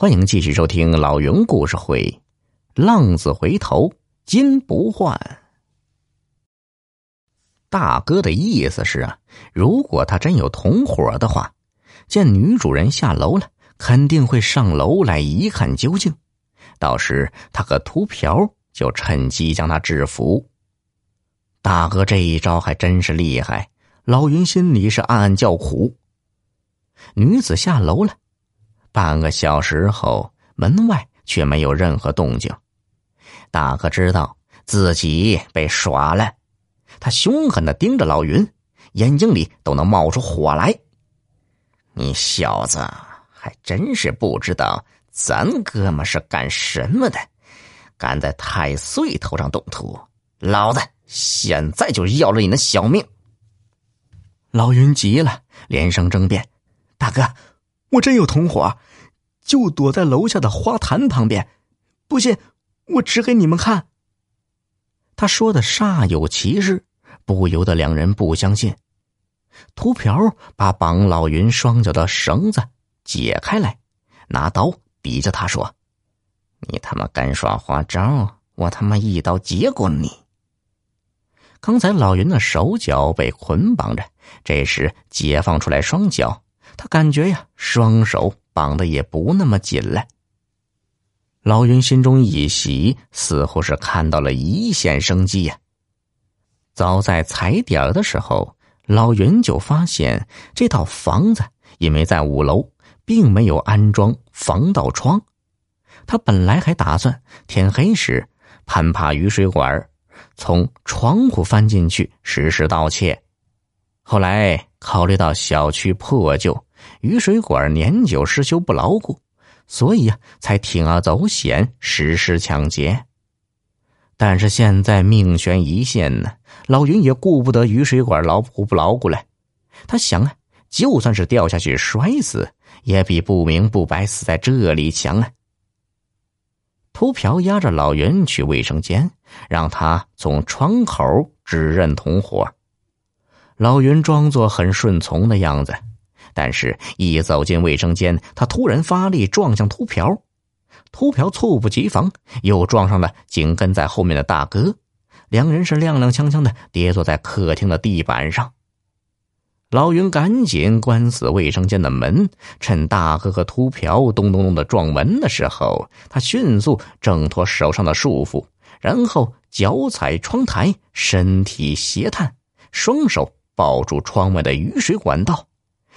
欢迎继续收听老云故事会，《浪子回头金不换》。大哥的意思是啊，如果他真有同伙的话，见女主人下楼了，肯定会上楼来一看究竟。到时他和秃瓢就趁机将他制服。大哥这一招还真是厉害，老云心里是暗暗叫苦。女子下楼了。半个小时后，门外却没有任何动静。大哥知道自己被耍了，他凶狠的盯着老云，眼睛里都能冒出火来。你小子还真是不知道咱哥们是干什么的，敢在太岁头上动土，老子现在就要了你的小命！老云急了，连声争辩：“大哥，我真有同伙。”就躲在楼下的花坛旁边，不信我指给你们看。他说的煞有其事，不由得两人不相信。秃瓢把绑老云双脚的绳子解开来，拿刀抵着他说：“你他妈敢耍花招，我他妈一刀结果你！”刚才老云的手脚被捆绑着，这时解放出来双脚，他感觉呀，双手。绑的也不那么紧了。老云心中一喜，似乎是看到了一线生机呀。早在踩点的时候，老云就发现这套房子因为在五楼，并没有安装防盗窗。他本来还打算天黑时攀爬雨水管，从窗户翻进去实施盗窃。后来考虑到小区破旧。雨水管年久失修不牢固，所以呀，才铤而走险实施抢劫。但是现在命悬一线呢，老云也顾不得雨水管牢固不牢固了。他想啊，就算是掉下去摔死，也比不明不白死在这里强啊。秃瓢押着老云去卫生间，让他从窗口指认同伙。老云装作很顺从的样子。但是，一走进卫生间，他突然发力撞向秃瓢，秃瓢猝不及防，又撞上了紧跟在后面的大哥，两人是踉踉跄跄的跌坐在客厅的地板上。老云赶紧关死卫生间的门，趁大哥和秃瓢咚咚咚的撞门的时候，他迅速挣脱手上的束缚，然后脚踩窗台，身体斜探，双手抱住窗外的雨水管道。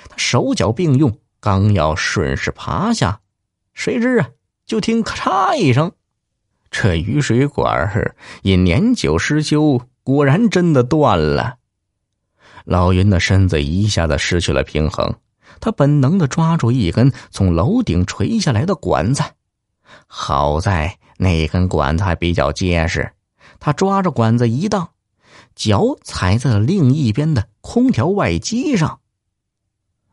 他手脚并用，刚要顺势爬下，谁知啊，就听咔嚓一声，这雨水管儿因年久失修，果然真的断了。老云的身子一下子失去了平衡，他本能的抓住一根从楼顶垂下来的管子，好在那根管子还比较结实，他抓着管子一荡，脚踩在了另一边的空调外机上。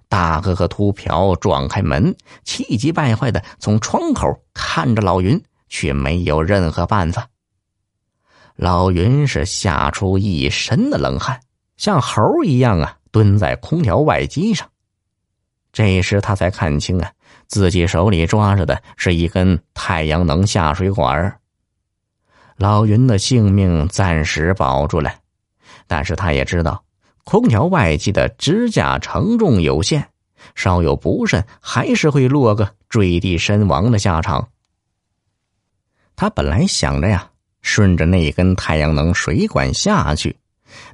大哥和秃瓢撞开门，气急败坏的从窗口看着老云，却没有任何办法。老云是吓出一身的冷汗，像猴一样啊蹲在空调外机上。这时他才看清啊，自己手里抓着的是一根太阳能下水管。老云的性命暂时保住了，但是他也知道。空调外机的支架承重有限，稍有不慎，还是会落个坠地身亡的下场。他本来想着呀，顺着那根太阳能水管下去，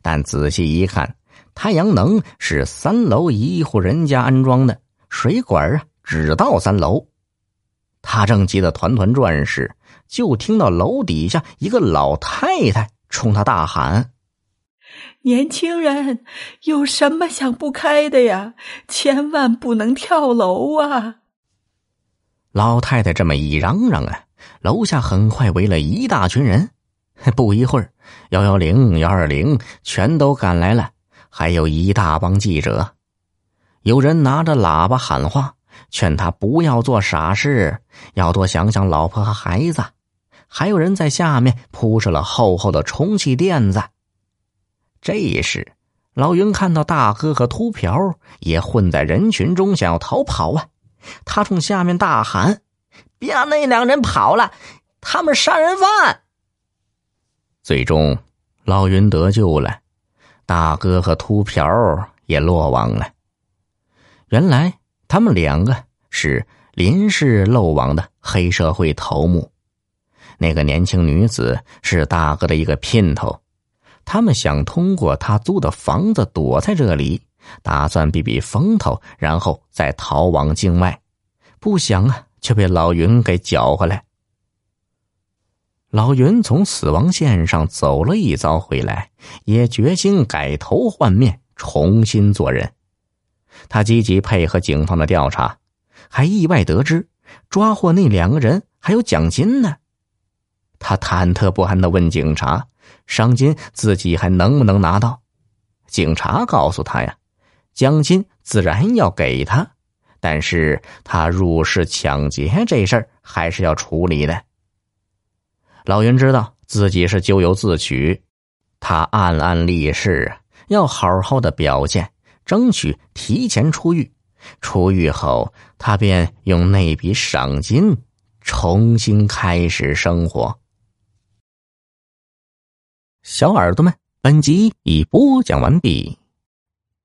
但仔细一看，太阳能是三楼一户人家安装的，水管啊只到三楼。他正急得团团转时，就听到楼底下一个老太太冲他大喊。年轻人有什么想不开的呀？千万不能跳楼啊！老太太这么一嚷嚷啊，楼下很快围了一大群人。不一会儿，幺幺零、幺二零全都赶来了，还有一大帮记者。有人拿着喇叭喊话，劝他不要做傻事，要多想想老婆和孩子。还有人在下面铺设了厚厚的充气垫子。这时，老云看到大哥和秃瓢也混在人群中，想要逃跑啊！他冲下面大喊：“别让那两人跑了，他们杀人犯。最终，老云得救了，大哥和秃瓢也落网了。原来，他们两个是临时漏网的黑社会头目。那个年轻女子是大哥的一个姘头，他们想通过他租的房子躲在这里，打算避避风头，然后再逃往境外。不想啊，却被老云给搅回来。老云从死亡线上走了一遭回来，也决心改头换面，重新做人。他积极配合警方的调查，还意外得知抓获那两个人还有奖金呢。他忐忑不安的问警察：“赏金自己还能不能拿到？”警察告诉他：“呀，奖金自然要给他，但是他入室抢劫这事儿还是要处理的。”老袁知道自己是咎由自取，他暗暗立誓要好好的表现，争取提前出狱。出狱后，他便用那笔赏金重新开始生活。小耳朵们，本集已播讲完毕，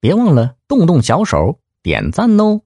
别忘了动动小手点赞哦！